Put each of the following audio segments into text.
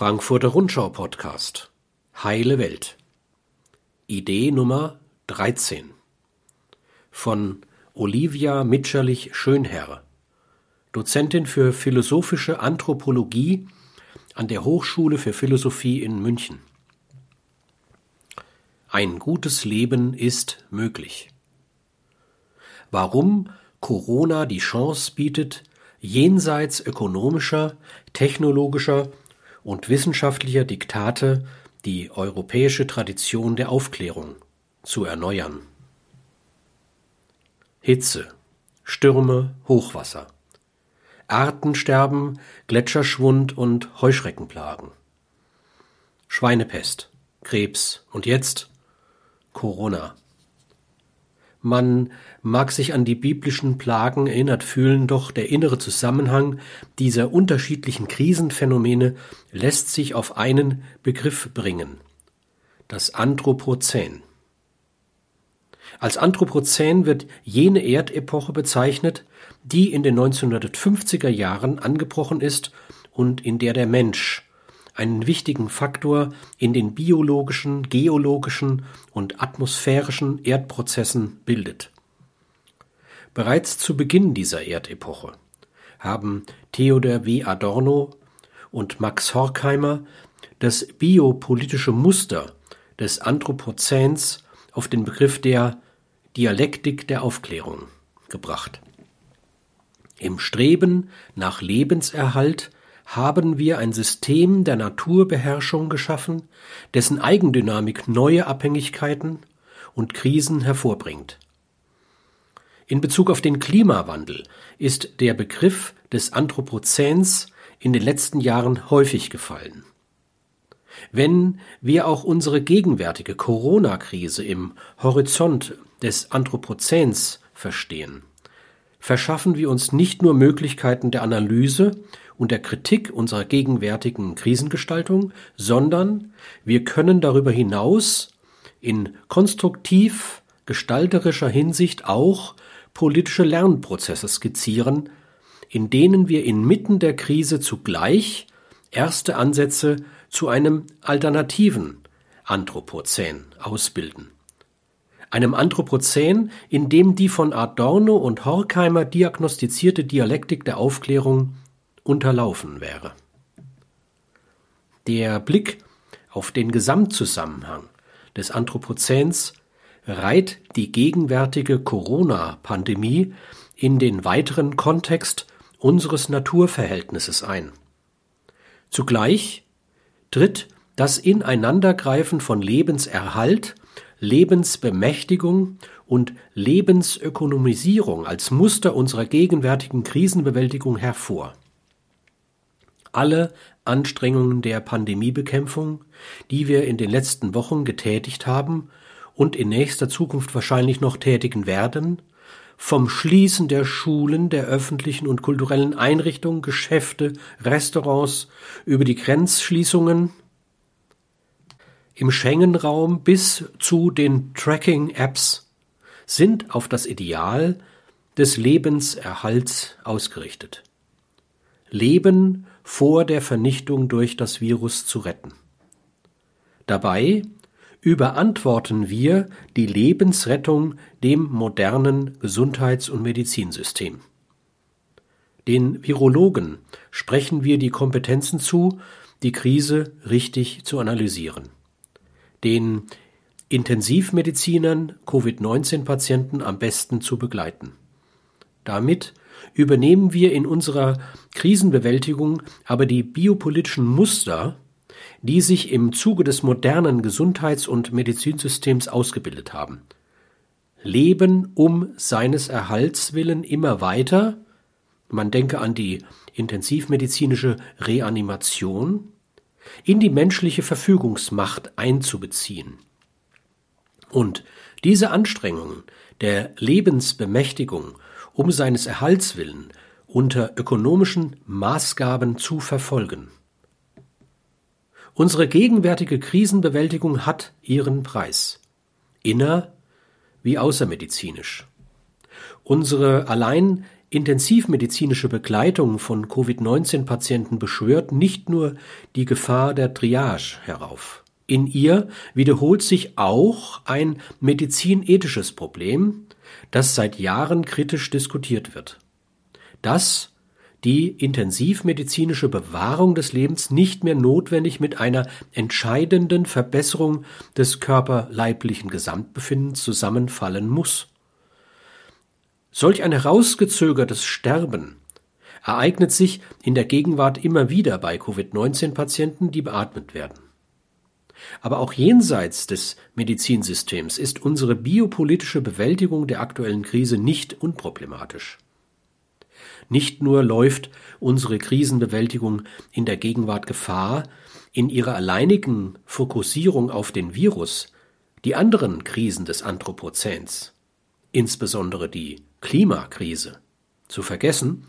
Frankfurter Rundschau Podcast Heile Welt Idee Nummer 13 von Olivia Mitscherlich-Schönherr, Dozentin für philosophische Anthropologie an der Hochschule für Philosophie in München. Ein gutes Leben ist möglich. Warum Corona die Chance bietet, jenseits ökonomischer, technologischer und wissenschaftlicher Diktate die europäische Tradition der Aufklärung zu erneuern. Hitze, Stürme, Hochwasser, Artensterben, Gletscherschwund und Heuschreckenplagen, Schweinepest, Krebs und jetzt Corona. Man mag sich an die biblischen Plagen erinnert fühlen, doch der innere Zusammenhang dieser unterschiedlichen Krisenphänomene lässt sich auf einen Begriff bringen. Das Anthropozän. Als Anthropozän wird jene Erdepoche bezeichnet, die in den 1950er Jahren angebrochen ist und in der der Mensch einen wichtigen Faktor in den biologischen, geologischen und atmosphärischen Erdprozessen bildet. Bereits zu Beginn dieser Erdepoche haben Theodor W. Adorno und Max Horkheimer das biopolitische Muster des Anthropozäns auf den Begriff der Dialektik der Aufklärung gebracht. Im Streben nach Lebenserhalt haben wir ein System der Naturbeherrschung geschaffen, dessen Eigendynamik neue Abhängigkeiten und Krisen hervorbringt. In Bezug auf den Klimawandel ist der Begriff des Anthropozäns in den letzten Jahren häufig gefallen. Wenn wir auch unsere gegenwärtige Corona-Krise im Horizont des Anthropozäns verstehen, verschaffen wir uns nicht nur Möglichkeiten der Analyse und der Kritik unserer gegenwärtigen Krisengestaltung, sondern wir können darüber hinaus in konstruktiv gestalterischer Hinsicht auch politische Lernprozesse skizzieren, in denen wir inmitten der Krise zugleich erste Ansätze zu einem alternativen Anthropozän ausbilden. Einem Anthropozän, in dem die von Adorno und Horkheimer diagnostizierte Dialektik der Aufklärung unterlaufen wäre. Der Blick auf den Gesamtzusammenhang des Anthropozäns reiht die gegenwärtige Corona-Pandemie in den weiteren Kontext unseres Naturverhältnisses ein. Zugleich tritt das Ineinandergreifen von Lebenserhalt, Lebensbemächtigung und Lebensökonomisierung als Muster unserer gegenwärtigen Krisenbewältigung hervor alle Anstrengungen der Pandemiebekämpfung, die wir in den letzten Wochen getätigt haben und in nächster Zukunft wahrscheinlich noch tätigen werden, vom Schließen der Schulen, der öffentlichen und kulturellen Einrichtungen, Geschäfte, Restaurants, über die Grenzschließungen im Schengen-Raum bis zu den Tracking-Apps sind auf das Ideal des Lebenserhalts ausgerichtet. Leben vor der Vernichtung durch das Virus zu retten. Dabei überantworten wir die Lebensrettung dem modernen Gesundheits- und Medizinsystem. Den Virologen sprechen wir die Kompetenzen zu, die Krise richtig zu analysieren. Den Intensivmedizinern Covid-19-Patienten am besten zu begleiten. Damit übernehmen wir in unserer Krisenbewältigung aber die biopolitischen Muster, die sich im Zuge des modernen Gesundheits- und Medizinsystems ausgebildet haben. Leben um seines Erhalts willen immer weiter, man denke an die intensivmedizinische Reanimation, in die menschliche Verfügungsmacht einzubeziehen. Und diese Anstrengungen der Lebensbemächtigung um seines Erhalts willen unter ökonomischen Maßgaben zu verfolgen. Unsere gegenwärtige Krisenbewältigung hat ihren Preis, inner wie außermedizinisch. Unsere allein intensivmedizinische Begleitung von Covid-19-Patienten beschwört nicht nur die Gefahr der Triage herauf. In ihr wiederholt sich auch ein medizinethisches Problem, das seit Jahren kritisch diskutiert wird. Dass die intensivmedizinische Bewahrung des Lebens nicht mehr notwendig mit einer entscheidenden Verbesserung des körperleiblichen Gesamtbefindens zusammenfallen muss. Solch ein herausgezögertes Sterben ereignet sich in der Gegenwart immer wieder bei Covid-19-Patienten, die beatmet werden. Aber auch jenseits des Medizinsystems ist unsere biopolitische Bewältigung der aktuellen Krise nicht unproblematisch. Nicht nur läuft unsere Krisenbewältigung in der Gegenwart Gefahr, in ihrer alleinigen Fokussierung auf den Virus die anderen Krisen des Anthropozäns, insbesondere die Klimakrise, zu vergessen,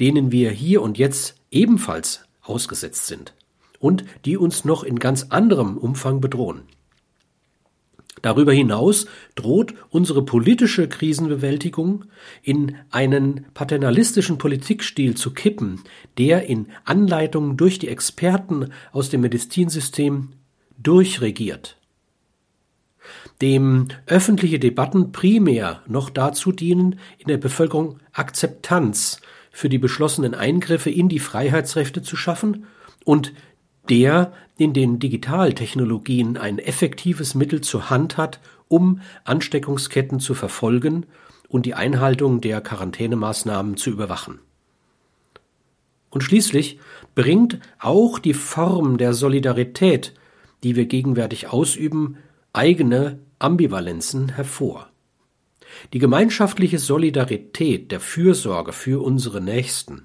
denen wir hier und jetzt ebenfalls ausgesetzt sind und die uns noch in ganz anderem Umfang bedrohen. Darüber hinaus droht unsere politische Krisenbewältigung in einen paternalistischen Politikstil zu kippen, der in Anleitungen durch die Experten aus dem Medizinsystem durchregiert. Dem öffentliche Debatten primär noch dazu dienen, in der Bevölkerung Akzeptanz für die beschlossenen Eingriffe in die Freiheitsrechte zu schaffen und der in den Digitaltechnologien ein effektives Mittel zur Hand hat, um Ansteckungsketten zu verfolgen und die Einhaltung der Quarantänemaßnahmen zu überwachen. Und schließlich bringt auch die Form der Solidarität, die wir gegenwärtig ausüben, eigene Ambivalenzen hervor. Die gemeinschaftliche Solidarität der Fürsorge für unsere Nächsten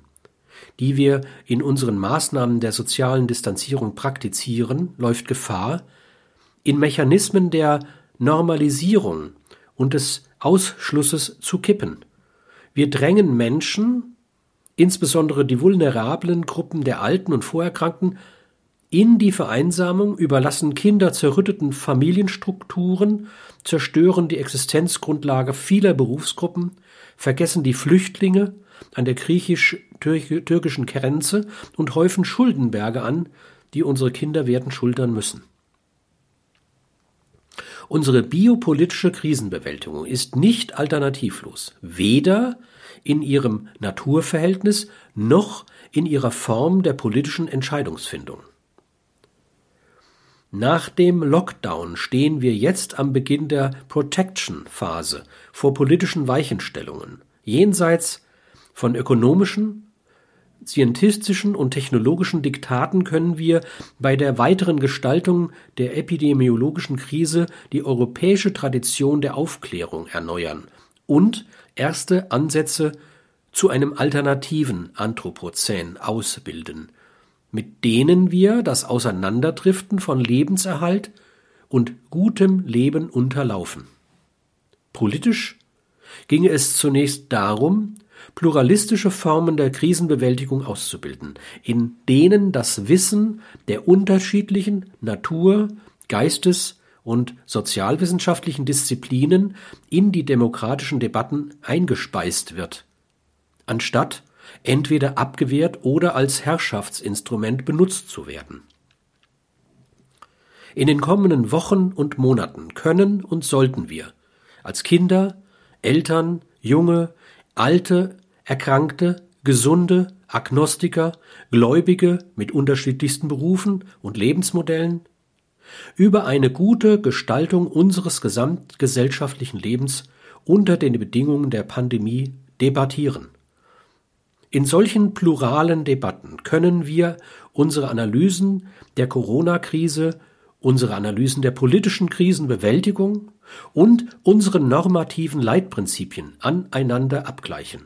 die wir in unseren Maßnahmen der sozialen Distanzierung praktizieren, läuft Gefahr, in Mechanismen der Normalisierung und des Ausschlusses zu kippen. Wir drängen Menschen, insbesondere die vulnerablen Gruppen der Alten und Vorerkrankten, in die Vereinsamung, überlassen Kinder zerrütteten Familienstrukturen, zerstören die Existenzgrundlage vieler Berufsgruppen, vergessen die Flüchtlinge an der griechisch-türkischen Grenze und häufen Schuldenberge an, die unsere Kinder werden schultern müssen. Unsere biopolitische Krisenbewältigung ist nicht alternativlos, weder in ihrem Naturverhältnis noch in ihrer Form der politischen Entscheidungsfindung. Nach dem Lockdown stehen wir jetzt am Beginn der Protection-Phase vor politischen Weichenstellungen, jenseits von ökonomischen, scientistischen und technologischen Diktaten können wir bei der weiteren Gestaltung der epidemiologischen Krise die europäische Tradition der Aufklärung erneuern und erste Ansätze zu einem alternativen Anthropozän ausbilden, mit denen wir das Auseinanderdriften von Lebenserhalt und gutem Leben unterlaufen. Politisch ginge es zunächst darum, pluralistische Formen der Krisenbewältigung auszubilden, in denen das Wissen der unterschiedlichen Natur-, Geistes- und sozialwissenschaftlichen Disziplinen in die demokratischen Debatten eingespeist wird, anstatt entweder abgewehrt oder als Herrschaftsinstrument benutzt zu werden. In den kommenden Wochen und Monaten können und sollten wir als Kinder, Eltern, junge, alte, erkrankte, gesunde, Agnostiker, Gläubige mit unterschiedlichsten Berufen und Lebensmodellen, über eine gute Gestaltung unseres gesamtgesellschaftlichen Lebens unter den Bedingungen der Pandemie debattieren. In solchen pluralen Debatten können wir unsere Analysen der Corona-Krise, unsere Analysen der politischen Krisenbewältigung und unsere normativen Leitprinzipien aneinander abgleichen.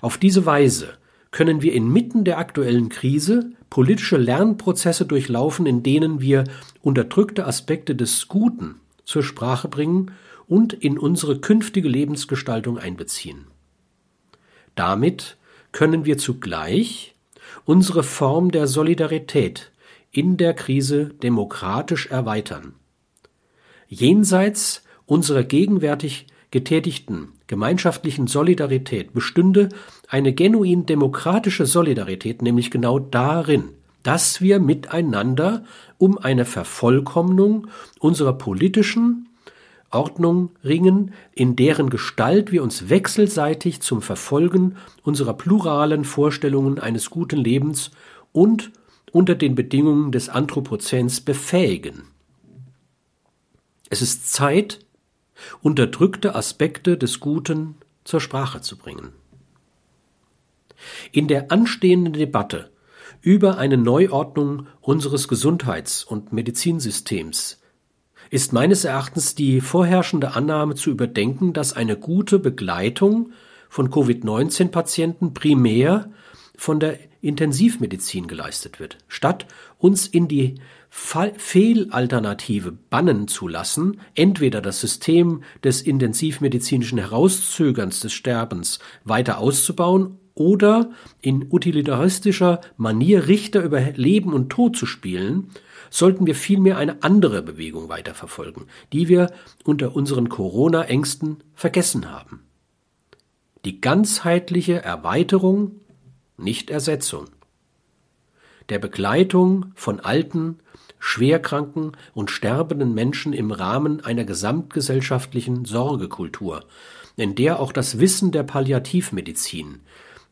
Auf diese Weise können wir inmitten der aktuellen Krise politische Lernprozesse durchlaufen, in denen wir unterdrückte Aspekte des Guten zur Sprache bringen und in unsere künftige Lebensgestaltung einbeziehen. Damit können wir zugleich unsere Form der Solidarität in der Krise demokratisch erweitern jenseits unserer gegenwärtig getätigten gemeinschaftlichen Solidarität bestünde eine genuin demokratische Solidarität nämlich genau darin, dass wir miteinander um eine Vervollkommnung unserer politischen Ordnung ringen, in deren Gestalt wir uns wechselseitig zum Verfolgen unserer pluralen Vorstellungen eines guten Lebens und unter den Bedingungen des Anthropozäns befähigen. Es ist Zeit, unterdrückte Aspekte des Guten zur Sprache zu bringen. In der anstehenden Debatte über eine Neuordnung unseres Gesundheits- und Medizinsystems ist meines Erachtens die vorherrschende Annahme zu überdenken, dass eine gute Begleitung von Covid-19-Patienten primär von der Intensivmedizin geleistet wird, statt uns in die Fehlalternative bannen zu lassen, entweder das System des intensivmedizinischen Herauszögerns des Sterbens weiter auszubauen oder in utilitaristischer Manier Richter über Leben und Tod zu spielen, sollten wir vielmehr eine andere Bewegung weiterverfolgen, die wir unter unseren Corona-Ängsten vergessen haben. Die ganzheitliche Erweiterung, nicht Ersetzung, der Begleitung von alten, schwerkranken und sterbenden Menschen im Rahmen einer gesamtgesellschaftlichen Sorgekultur, in der auch das Wissen der Palliativmedizin,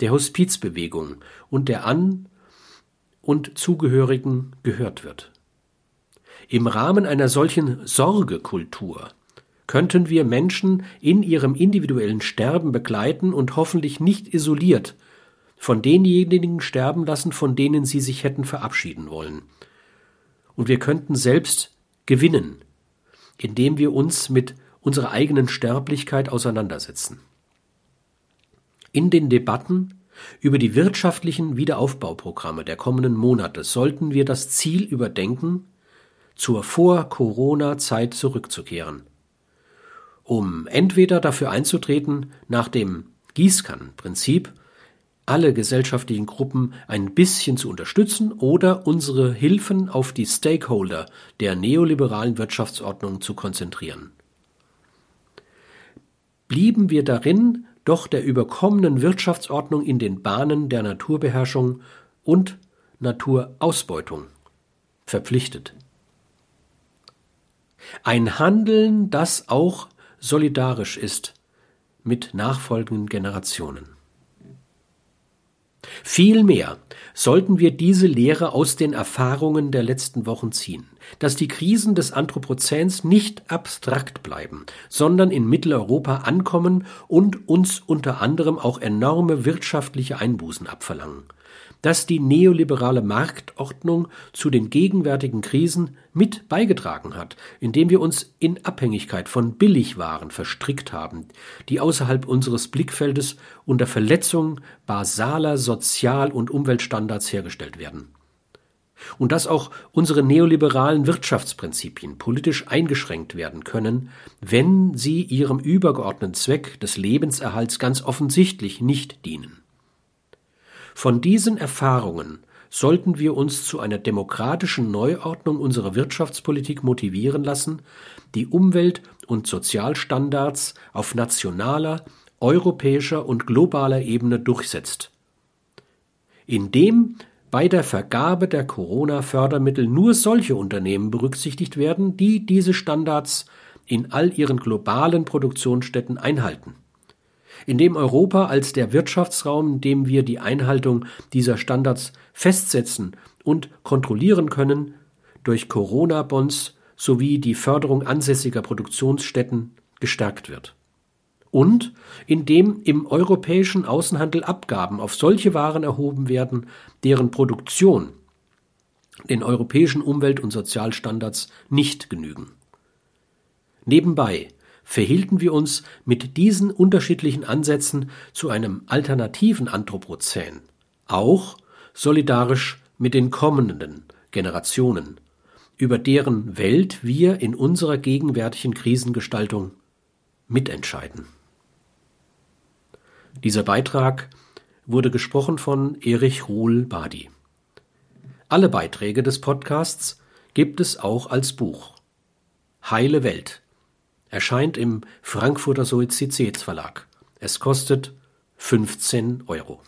der Hospizbewegung und der An- und Zugehörigen gehört wird. Im Rahmen einer solchen Sorgekultur könnten wir Menschen in ihrem individuellen Sterben begleiten und hoffentlich nicht isoliert von denjenigen sterben lassen, von denen sie sich hätten verabschieden wollen. Und wir könnten selbst gewinnen, indem wir uns mit unserer eigenen Sterblichkeit auseinandersetzen. In den Debatten über die wirtschaftlichen Wiederaufbauprogramme der kommenden Monate sollten wir das Ziel überdenken, zur Vor-Corona-Zeit zurückzukehren, um entweder dafür einzutreten, nach dem Gießkannenprinzip alle gesellschaftlichen Gruppen ein bisschen zu unterstützen oder unsere Hilfen auf die Stakeholder der neoliberalen Wirtschaftsordnung zu konzentrieren. Blieben wir darin doch der überkommenen Wirtschaftsordnung in den Bahnen der Naturbeherrschung und Naturausbeutung verpflichtet. Ein Handeln, das auch solidarisch ist mit nachfolgenden Generationen. Vielmehr sollten wir diese Lehre aus den Erfahrungen der letzten Wochen ziehen, dass die Krisen des Anthropozäns nicht abstrakt bleiben, sondern in Mitteleuropa ankommen und uns unter anderem auch enorme wirtschaftliche Einbußen abverlangen dass die neoliberale Marktordnung zu den gegenwärtigen Krisen mit beigetragen hat, indem wir uns in Abhängigkeit von Billigwaren verstrickt haben, die außerhalb unseres Blickfeldes unter Verletzung basaler Sozial- und Umweltstandards hergestellt werden. Und dass auch unsere neoliberalen Wirtschaftsprinzipien politisch eingeschränkt werden können, wenn sie ihrem übergeordneten Zweck des Lebenserhalts ganz offensichtlich nicht dienen. Von diesen Erfahrungen sollten wir uns zu einer demokratischen Neuordnung unserer Wirtschaftspolitik motivieren lassen, die Umwelt- und Sozialstandards auf nationaler, europäischer und globaler Ebene durchsetzt. Indem bei der Vergabe der Corona-Fördermittel nur solche Unternehmen berücksichtigt werden, die diese Standards in all ihren globalen Produktionsstätten einhalten in dem Europa als der Wirtschaftsraum, in dem wir die Einhaltung dieser Standards festsetzen und kontrollieren können, durch Corona-Bonds sowie die Förderung ansässiger Produktionsstätten gestärkt wird. Und indem im europäischen Außenhandel Abgaben auf solche Waren erhoben werden, deren Produktion den europäischen Umwelt- und Sozialstandards nicht genügen. Nebenbei verhielten wir uns mit diesen unterschiedlichen Ansätzen zu einem alternativen Anthropozän, auch solidarisch mit den kommenden Generationen, über deren Welt wir in unserer gegenwärtigen Krisengestaltung mitentscheiden. Dieser Beitrag wurde gesprochen von Erich Ruhl Badi. Alle Beiträge des Podcasts gibt es auch als Buch. Heile Welt erscheint im Frankfurter Suizid Verlag. Es kostet 15 Euro.